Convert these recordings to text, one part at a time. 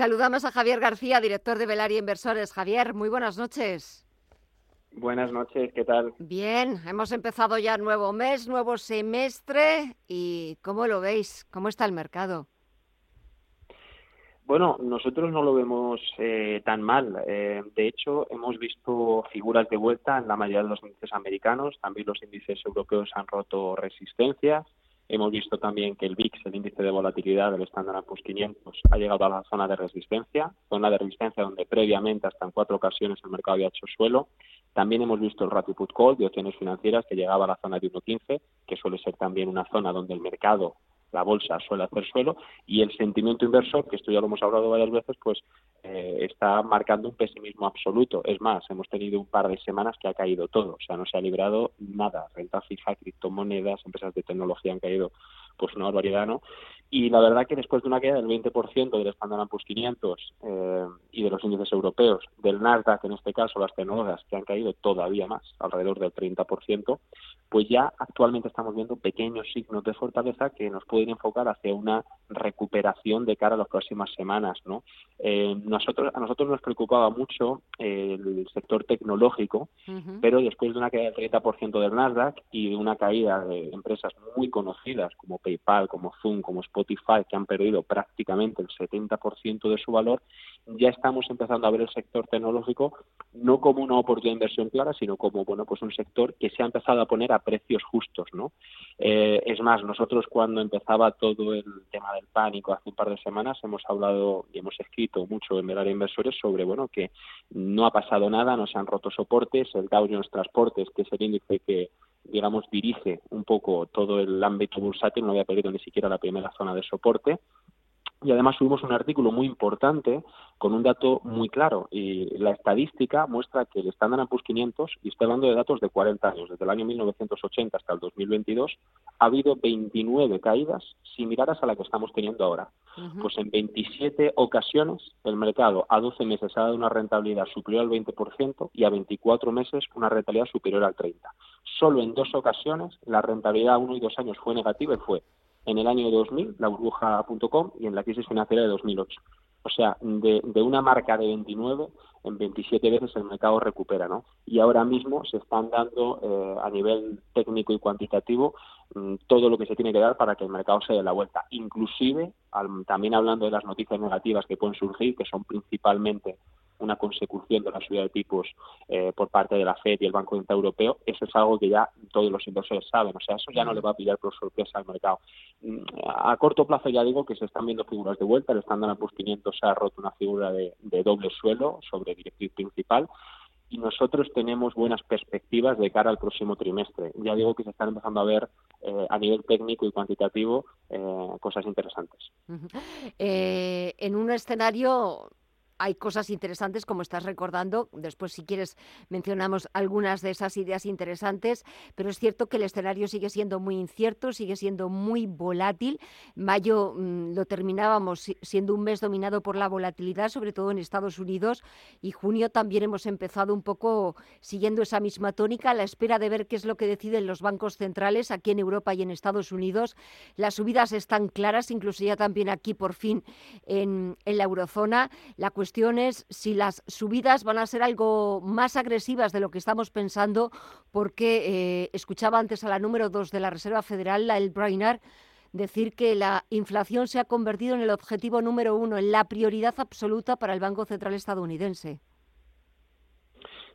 Saludamos a Javier García, director de Velaria Inversores. Javier, muy buenas noches. Buenas noches, ¿qué tal? Bien, hemos empezado ya nuevo mes, nuevo semestre y ¿cómo lo veis? ¿Cómo está el mercado? Bueno, nosotros no lo vemos eh, tan mal. Eh, de hecho, hemos visto figuras de vuelta en la mayoría de los índices americanos. También los índices europeos han roto resistencias. Hemos visto también que el VIX, el índice de volatilidad del Standard Poor's 500, ha llegado a la zona de resistencia, zona de resistencia donde previamente hasta en cuatro ocasiones el mercado había hecho suelo. También hemos visto el ratio put call de opciones financieras que llegaba a la zona de 1.15, que suele ser también una zona donde el mercado la bolsa suele hacer suelo y el sentimiento inversor, que esto ya lo hemos hablado varias veces, pues eh, está marcando un pesimismo absoluto. Es más, hemos tenido un par de semanas que ha caído todo, o sea, no se ha librado nada. Renta fija, criptomonedas, empresas de tecnología han caído pues una barbaridad, ¿no? Y la verdad que después de una caída del 20% del Standard Poor's 500 eh, y de los índices europeos, del Nasdaq en este caso, las tecnologías que han caído todavía más, alrededor del 30%, pues ya actualmente estamos viendo pequeños signos de fortaleza que nos pueden enfocar hacia una recuperación de cara a las próximas semanas, ¿no? Eh, nosotros, a nosotros nos preocupaba mucho el sector tecnológico, pero después de una caída del 30% del Nasdaq y de una caída de empresas muy conocidas como Como Zoom, como Spotify, Spotify, que han perdido prácticamente el 70% de su valor, ya estamos empezando a ver el sector tecnológico no como una oportunidad de inversión clara, sino como bueno pues un sector que se ha empezado a poner a precios justos, ¿no? Eh, es más, nosotros cuando empezaba todo el tema del pánico hace un par de semanas hemos hablado y hemos escrito mucho en Velar Inversores sobre bueno que no ha pasado nada, no se han roto soportes, el Dow Jones Transportes, que es el índice que digamos, dirige un poco todo el ámbito bursátil, no había perdido ni siquiera la primera zona de soporte. Y además subimos un artículo muy importante con un dato muy claro. Y la estadística muestra que el Standard Poor's 500, y estoy hablando de datos de 40 años, desde el año 1980 hasta el 2022, ha habido 29 caídas similares a la que estamos teniendo ahora. Pues en 27 ocasiones el mercado a 12 meses ha dado una rentabilidad superior al 20% y a 24 meses una rentabilidad superior al 30%. Solo en dos ocasiones la rentabilidad a uno y dos años fue negativa y fue en el año 2000, la burbuja.com, y en la crisis financiera de 2008. O sea, de, de, una marca de 29, en 27 veces el mercado recupera, ¿no? Y ahora mismo se están dando eh, a nivel técnico y cuantitativo mm, todo lo que se tiene que dar para que el mercado se dé la vuelta. Inclusive, también hablando de las noticias negativas que pueden surgir, que son principalmente una consecución de la subida de tipos eh, por parte de la Fed y el Banco Central Europeo, eso es algo que ya todos los inversores saben, o sea, eso ya no le va a pillar por sorpresa al mercado. Mm, a corto plazo ya digo que se están viendo figuras de vuelta, el Standard Poor's 500 se ha roto una figura de, doble suelo sobre directriz principal y nosotros tenemos buenas perspectivas de cara al próximo trimestre. Ya digo que se están empezando a ver eh, a nivel técnico y cuantitativo eh, cosas interesantes. en un escenario hay cosas interesantes, como estás recordando. Después, si quieres, mencionamos algunas de esas ideas interesantes, pero es cierto que el escenario sigue siendo muy incierto, sigue siendo muy volátil. Mayo mm, lo terminábamos siendo un mes dominado por la volatilidad, sobre todo en Estados Unidos, y junio también hemos empezado un poco siguiendo esa misma tónica, a la espera de ver qué es lo que deciden los bancos centrales aquí en Europa y en Estados Unidos. Las subidas están claras, incluso ya también aquí por fin en, en la eurozona. La cuestión cuestiones si las subidas van a ser algo más agresivas de lo que estamos pensando, porque eh, escuchaba antes a la número dos de la Reserva Federal, la El Brainard, decir que la inflación se ha convertido en el objetivo número uno, en la prioridad absoluta para el Banco Central estadounidense.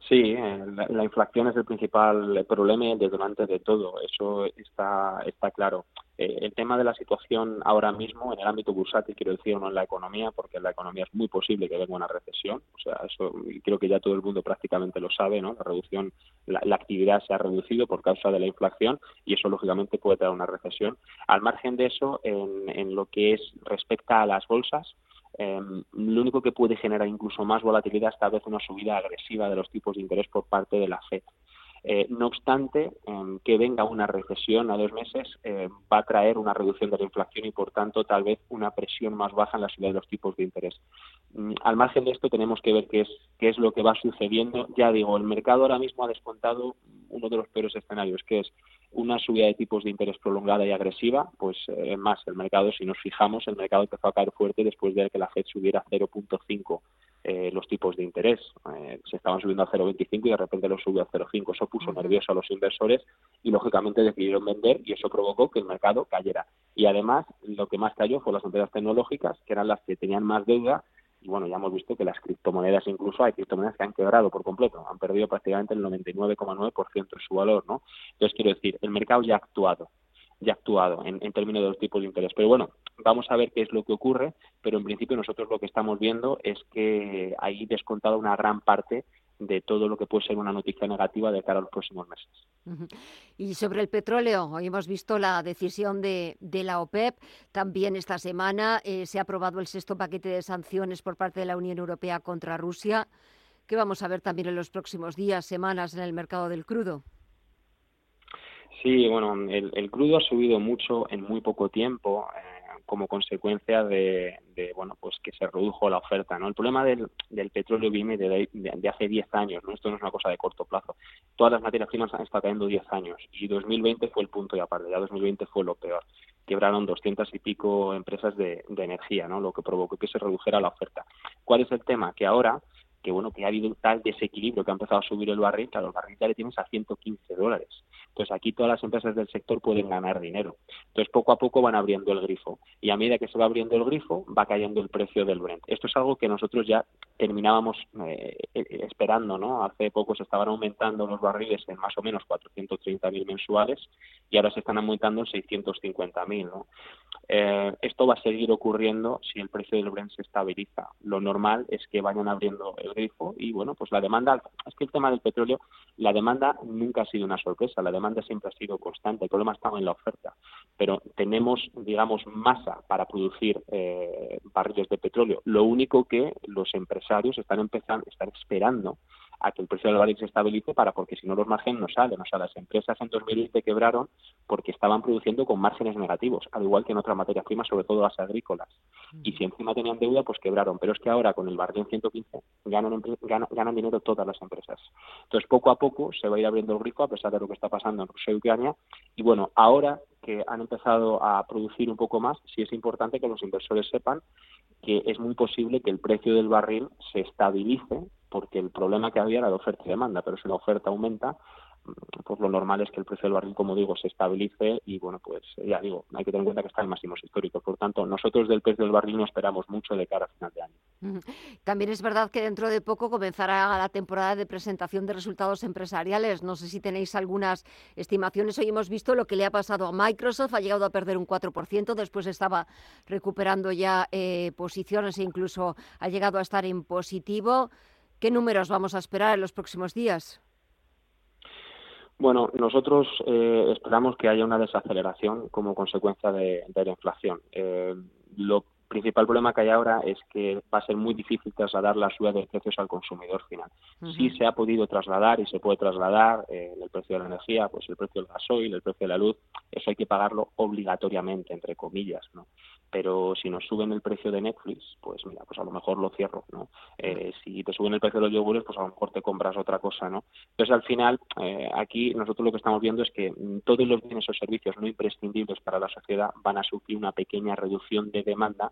Sí, eh, la, inflación es el principal problema y detonante de todo, eso está, está claro. Eh, el tema de la situación ahora mismo en el ámbito bursátil, quiero decir, no en la economía, porque en la economía es muy posible que venga una recesión, o sea, eso creo que ya todo el mundo prácticamente lo sabe, ¿no? La reducción, la, actividad se ha reducido por causa de la inflación y eso lógicamente puede traer una recesión. Al margen de eso, en, en lo que es respecta a las bolsas, Em, lo único que puede generar incluso más volatilidad es tal vez una subida agresiva de los tipos de interés por parte de la Fed. Eh, no obstante, que venga una recesión a dos meses em, va a traer una reducción de la inflación y, por tanto, tal vez una presión más baja en la subida de los tipos de interés. Mm, al margen de esto, tenemos que ver qué es, qué es lo que va sucediendo. Ya digo, el mercado ahora mismo ha descontado uno de los peores escenarios, que es una subida de tipos de interés prolongada y agresiva, pues eh, más el mercado, si nos fijamos, el mercado empezó a caer fuerte después de que la Fed subiera 0.5 eh, los tipos de interés. Eh, se estaban subiendo a 0,25 y de repente los subió a 0,5. Eso puso nervioso a los inversores y lógicamente decidieron vender y eso provocó que el mercado cayera. Y además lo que más cayó fue las empresas tecnológicas, que eran las que tenían más deuda y bueno, ya hemos visto que las criptomonedas, incluso hay criptomonedas que han quebrado por completo, han perdido prácticamente el 99,9% de su valor, ¿no? Entonces, quiero decir, el mercado ya ha actuado, ya actuado en, términos de los tipos de interés. Pero bueno, vamos a ver qué es lo que ocurre, pero en principio nosotros lo que estamos viendo es que hay descontado una gran parte de todo lo que puede ser una noticia negativa de cara a los próximos meses. Y sobre el petróleo, hoy hemos visto la decisión de, de la OPEP. También esta semana eh, se ha aprobado el sexto paquete de sanciones por parte de la Unión Europea contra Rusia. ¿Qué vamos a ver también en los próximos días, semanas en el mercado del crudo? Sí, bueno, el, el crudo ha subido mucho en muy poco tiempo. Eh, como consecuencia de, bueno pues que se redujo la oferta no el problema del, del petróleo viene de, de, hace 10 años no esto no es una cosa de corto plazo. Todas las materias primas han estado cayendo 10 años y 2020 fue el punto y aparte ya 2020 fue lo peor. Quebraron 200 y pico empresas de, de energía no lo que provocó que se redujera la oferta. Cuál es el tema que ahora que bueno que ha habido tal desequilibrio que ha empezado a subir el barril, claro, el barril ya le tienes a 115 dólares. Entonces aquí todas las empresas del sector pueden ganar dinero. Entonces poco a poco van abriendo el grifo y a medida que se va abriendo el grifo va cayendo el precio del Brent. Esto es algo que nosotros ya terminábamos eh, eh, esperando, ¿no? Hace poco se estaban aumentando los barriles en más o menos 430.000 mensuales y ahora se están aumentando en 650.000, ¿no? Eh, esto va a seguir ocurriendo si el precio del Brent se estabiliza. Lo normal es que vayan abriendo el grifo y bueno, pues la demanda, es que el tema del petróleo, la demanda nunca ha sido una sorpresa, la demanda siempre ha sido constante, el problema estaba en la oferta, pero tenemos, digamos, masa para producir eh, barriles de petróleo. Lo único que los empresarios están empezando, están esperando a que el precio del barril se estabilice para porque si no los márgenes no salen. O sea, las empresas en 2020 quebraron porque estaban produciendo con márgenes negativos, al igual que en otras materias primas, sobre todo las agrícolas. Y si encima tenían deuda, pues quebraron. Pero es que ahora con el barril en 115 ganan, ganan, dinero todas las empresas. Entonces, poco a poco se va a ir abriendo el grifo a pesar de lo que está pasando en Rusia y Ucrania. Y bueno, ahora que han empezado a producir un poco más, sí es importante que los inversores sepan que es muy posible que el precio del barril se estabilice porque el problema que había era de oferta y demanda, pero si la oferta aumenta, pues lo normal es que el precio del barril, como digo, se estabilice y bueno, pues ya digo, hay que tener en cuenta que está en máximos históricos. Por tanto, nosotros del precio del barril no esperamos mucho de cara a final de año. También es verdad que dentro de poco comenzará la temporada de presentación de resultados empresariales. No sé si tenéis algunas estimaciones. Hoy hemos visto lo que le ha pasado a Microsoft. Ha llegado a perder un 4%, después estaba recuperando ya eh, posiciones e incluso ha llegado a estar en positivo. ¿Qué números vamos a esperar en los próximos días? Bueno, nosotros eh, esperamos que haya una desaceleración como consecuencia de, la inflación. Eh, principal problema que hay ahora es que va a ser muy difícil trasladar la subida de precios al consumidor final. Sí se ha podido trasladar y se puede trasladar eh, el precio de la energía, pues el precio del gasoil, el precio de la luz, eso hay que pagarlo obligatoriamente, entre comillas, ¿no? Pero si nos suben el precio de Netflix, pues mira, pues a lo mejor lo cierro, ¿no? Eh, si te suben el precio de los yogures, pues a lo mejor te compras otra cosa, ¿no? Entonces al final, eh, aquí nosotros lo que estamos viendo es que mm, todos los bienes o servicios no imprescindibles para la sociedad van a sufrir una pequeña reducción de demanda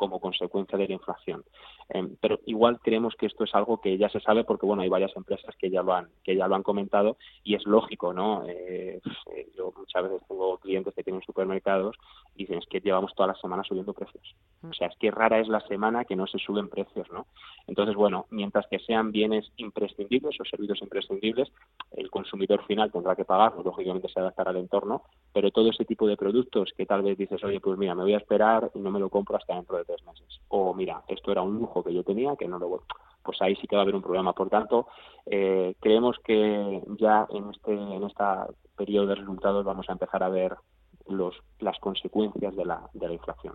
como consecuencia de la inflación. Em, pero igual creemos que esto es algo que ya se sabe porque bueno hay varias empresas que ya lo han que ya lo han comentado y es lógico, ¿no? Eh, yo yo muchas veces tengo clientes que tienen supermercados y dicen es que llevamos toda la semana subiendo precios. O sea, es que rara es la semana que no se suben precios, ¿no? Entonces, bueno, mientras que sean bienes imprescindibles o servicios imprescindibles, el consumidor final tendrá que pagar, lógicamente se adaptará al entorno, pero todo ese tipo de productos que tal vez dices, oye, pues mira, me voy a esperar y no me lo compro hasta dentro de tres meses. O mira, esto era un lujo que yo tenía que no lo voy pues ahí sí que va a haber un problema. Por tanto, eh, creemos que ya en este en esta periodo de resultados vamos a empezar a ver los, las consecuencias de la, de la inflación.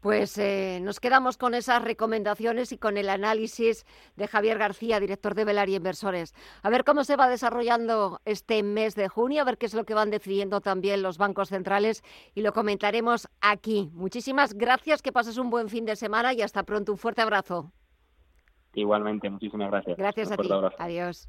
Pues eh, nos quedamos con esas recomendaciones y con el análisis de Javier García, director de Velar Inversores. A ver cómo se va desarrollando este mes de junio, a ver qué es lo que van decidiendo también los bancos centrales y lo comentaremos aquí. Muchísimas gracias, que pases un buen fin de semana y hasta pronto. Un fuerte abrazo. Igualmente, muchísimas gracias. Gracias a ti. Adiós.